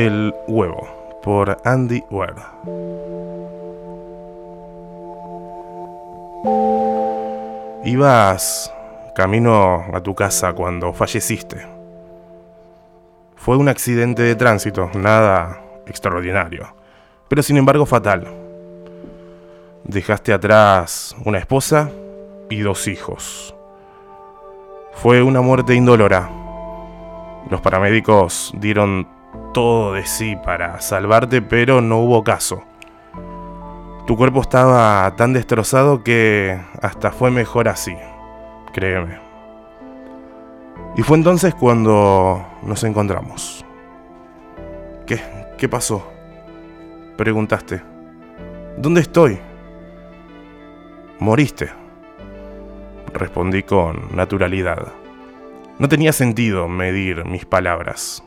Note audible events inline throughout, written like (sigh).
El huevo, por Andy Ward. Ibas camino a tu casa cuando falleciste. Fue un accidente de tránsito, nada extraordinario, pero sin embargo fatal. Dejaste atrás una esposa y dos hijos. Fue una muerte indolora. Los paramédicos dieron todo de sí para salvarte, pero no hubo caso. Tu cuerpo estaba tan destrozado que hasta fue mejor así, créeme. Y fue entonces cuando nos encontramos. ¿Qué? ¿Qué pasó? Preguntaste. ¿Dónde estoy? Moriste. Respondí con naturalidad. No tenía sentido medir mis palabras.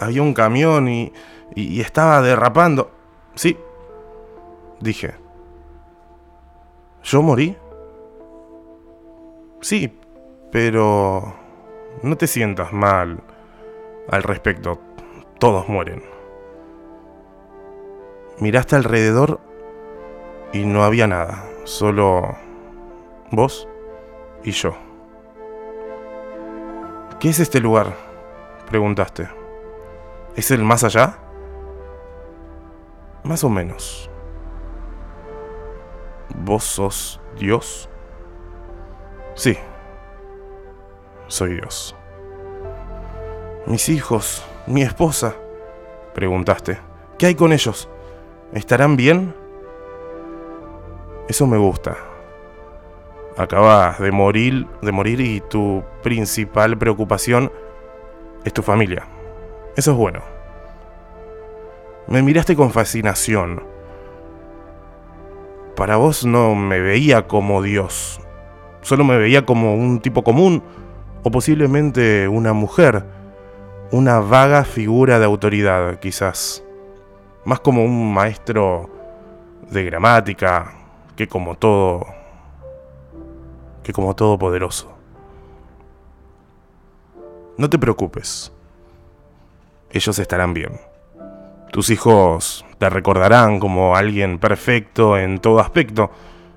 Había un camión y, y, estaba derrapando. Sí, dije. ¿Yo morí? Sí, pero no te sientas mal al respecto. Todos mueren. Miraste alrededor y no había nada, solo vos y yo. ¿Qué es este lugar? Preguntaste. ¿Es el más allá? Más o menos. ¿Vos sos Dios? Sí, soy Dios. Mis hijos, mi esposa, preguntaste. ¿Qué hay con ellos? ¿Estarán bien? Eso me gusta. Acabas de morir, de morir y tu principal preocupación es tu familia. Eso es bueno. Me miraste con fascinación. Para vos no me veía como Dios. Solo me veía como un tipo común o posiblemente una mujer. Una vaga figura de autoridad, quizás. Más como un maestro de gramática que como todo que como todopoderoso. No te preocupes. Ellos estarán bien. Tus hijos te recordarán como alguien perfecto en todo aspecto.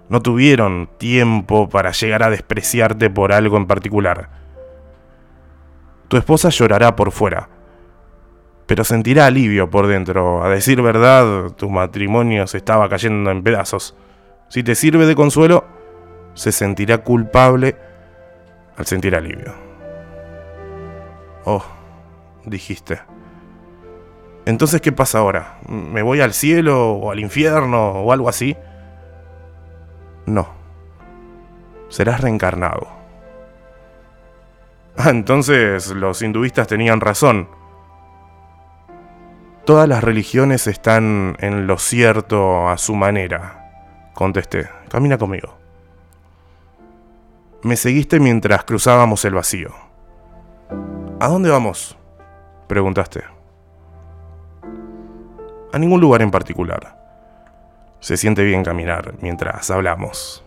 No tuvieron tiempo para llegar a despreciarte por algo en particular. Tu esposa llorará por fuera, pero sentirá alivio por dentro. A decir verdad, tu matrimonio se estaba cayendo en pedazos. Si te sirve de consuelo, se sentirá culpable al sentir alivio. Oh, dijiste. Entonces, ¿qué pasa ahora? ¿Me voy al cielo o al infierno o algo así? No. Serás reencarnado. Ah, entonces los hinduistas tenían razón. Todas las religiones están en lo cierto a su manera, contesté. Camina conmigo. Me seguiste mientras cruzábamos el vacío. ¿A dónde vamos? Preguntaste. A ningún lugar en particular. Se siente bien caminar mientras hablamos.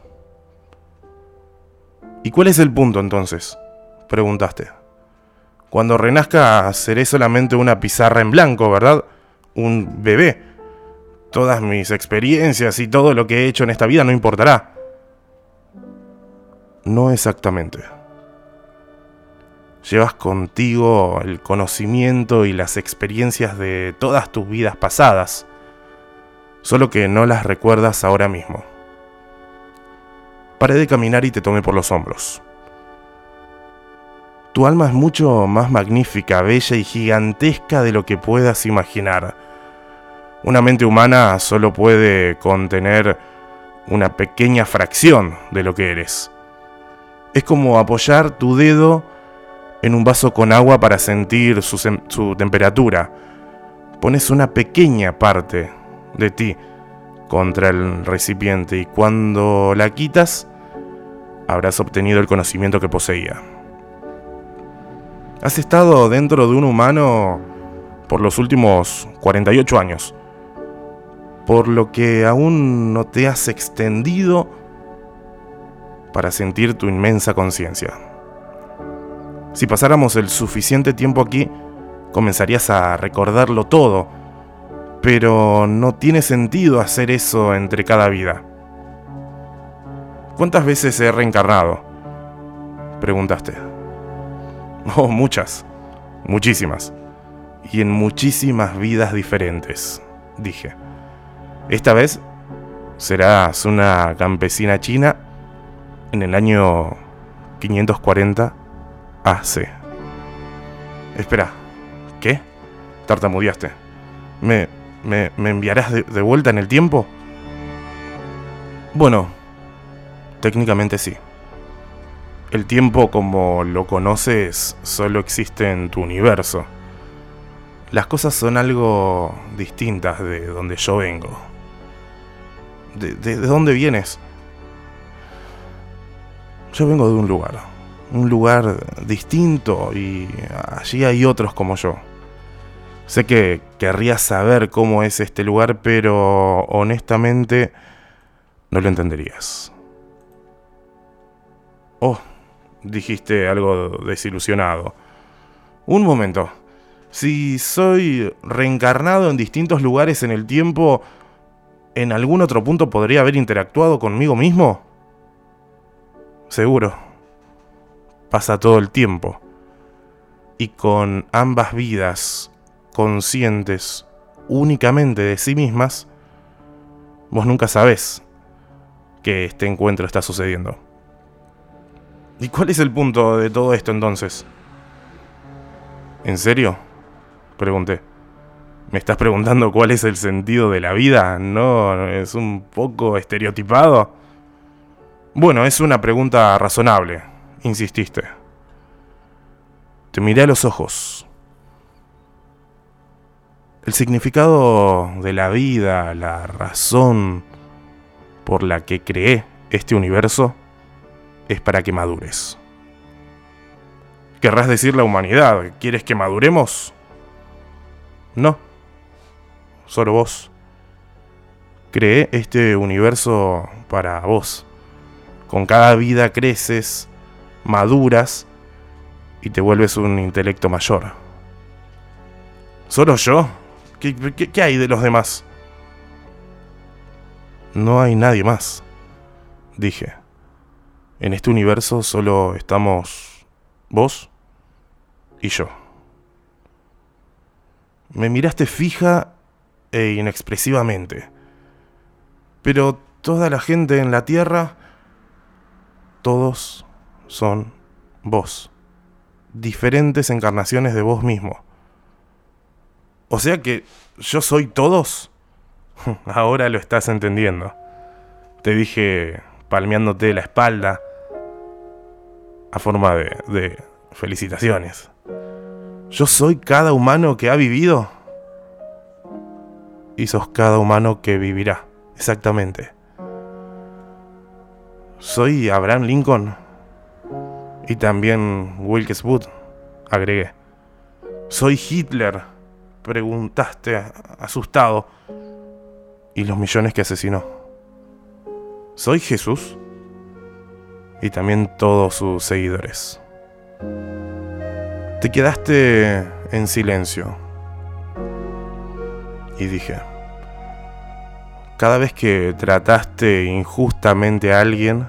¿Y cuál es el punto entonces? Preguntaste. Cuando renazca seré solamente una pizarra en blanco, ¿verdad? Un bebé. Todas mis experiencias y todo lo que he hecho en esta vida no importará. No exactamente. Llevas contigo el conocimiento y las experiencias de todas tus vidas pasadas, solo que no las recuerdas ahora mismo. Paré de caminar y te tomé por los hombros. Tu alma es mucho más magnífica, bella y gigantesca de lo que puedas imaginar. Una mente humana solo puede contener una pequeña fracción de lo que eres. Es como apoyar tu dedo en un vaso con agua para sentir su, temperatura. Pones una pequeña parte de ti contra el recipiente y cuando la quitas habrás obtenido el conocimiento que poseía. Has estado dentro de un humano por los últimos 48 años, por lo que aún no te has extendido para sentir tu inmensa conciencia. Si pasáramos el suficiente tiempo aquí, comenzarías a recordarlo todo, pero no tiene sentido hacer eso entre cada vida. ¿Cuántas veces he reencarnado? Preguntaste. Oh, muchas, muchísimas. Y en muchísimas vidas diferentes, dije. Esta vez serás una campesina china en el año 540 AC. Espera, ¿qué? Tartamudeaste. ¿Me, me, me enviarás de, vuelta en el tiempo? Bueno, técnicamente sí. El tiempo como lo conoces solo existe en tu universo. Las cosas son algo distintas de donde yo vengo. ¿De, de, de dónde vienes? Yo vengo de un lugar, un lugar distinto y allí hay otros como yo. Sé que querrías saber cómo es este lugar, pero honestamente no lo entenderías. Oh, dijiste algo desilusionado. Un momento. Si soy reencarnado en distintos lugares en el tiempo, ¿en algún otro punto podría haber interactuado conmigo mismo? Seguro. Pasa todo el tiempo. Y con ambas vidas conscientes únicamente de sí mismas, vos nunca sabés que este encuentro está sucediendo. ¿Y cuál es el punto de todo esto entonces? ¿En serio? Pregunté. ¿Me estás preguntando cuál es el sentido de la vida? ¿No es un poco estereotipado? Bueno, es una pregunta razonable, insististe. Te miré a los ojos. El significado de la vida, la razón por la que creé este universo, es para que madures. ¿Querrás decir la humanidad? ¿Quieres que maduremos? No. Solo vos. Creé este universo para vos. Con cada vida creces, maduras y te vuelves un intelecto mayor. ¿Solo yo? ¿Qué, hay de los demás? No hay nadie más, dije. En este universo solo estamos vos y yo. Me miraste fija e inexpresivamente. Pero toda la gente en la Tierra, todos son vos. Diferentes encarnaciones de vos mismo. O sea que yo soy todos. (laughs) Ahora lo estás entendiendo. Te dije palmeándote la espalda a forma de, de felicitaciones. Yo soy cada humano que ha vivido y sos cada humano que vivirá, exactamente. Soy Abraham Lincoln y también Wilkes Booth, agregué. Soy Hitler, preguntaste asustado, y los millones que asesinó. Soy Jesús y también todos sus seguidores. Te quedaste en silencio. Y dije, cada vez que trataste injustamente a alguien,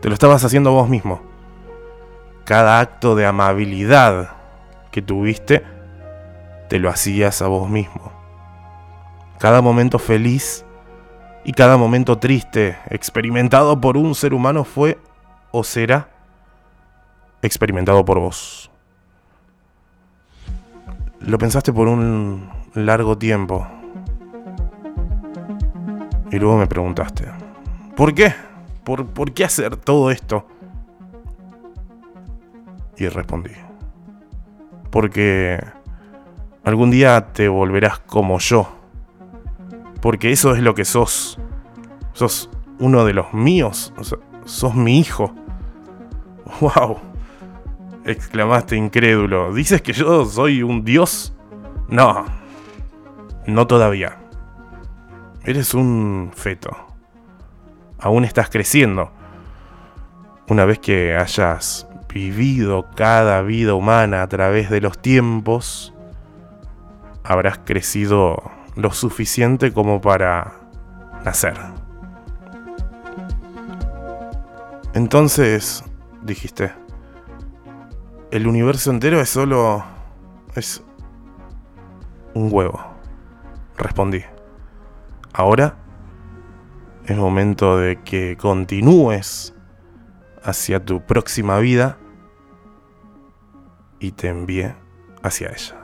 te lo estabas haciendo vos mismo. Cada acto de amabilidad que tuviste, te lo hacías a vos mismo. Cada momento feliz y cada momento triste experimentado por un ser humano fue o será experimentado por vos. Lo pensaste por un largo tiempo. Y luego me preguntaste, ¿por qué? ¿Por, ¿Por qué hacer todo esto? Y respondí, porque algún día te volverás como yo porque eso es lo que sos. Sos uno de los míos. sos mi hijo. (laughs) ¡Wow! exclamaste incrédulo. ¿Dices que yo soy un dios? No. No todavía. Eres un feto. Aún estás creciendo. Una vez que hayas vivido cada vida humana a través de los tiempos, habrás crecido lo suficiente como para nacer. Entonces, dijiste, el universo entero es solo... es un huevo. Respondí. Ahora es momento de que continúes hacia tu próxima vida y te envíe hacia ella.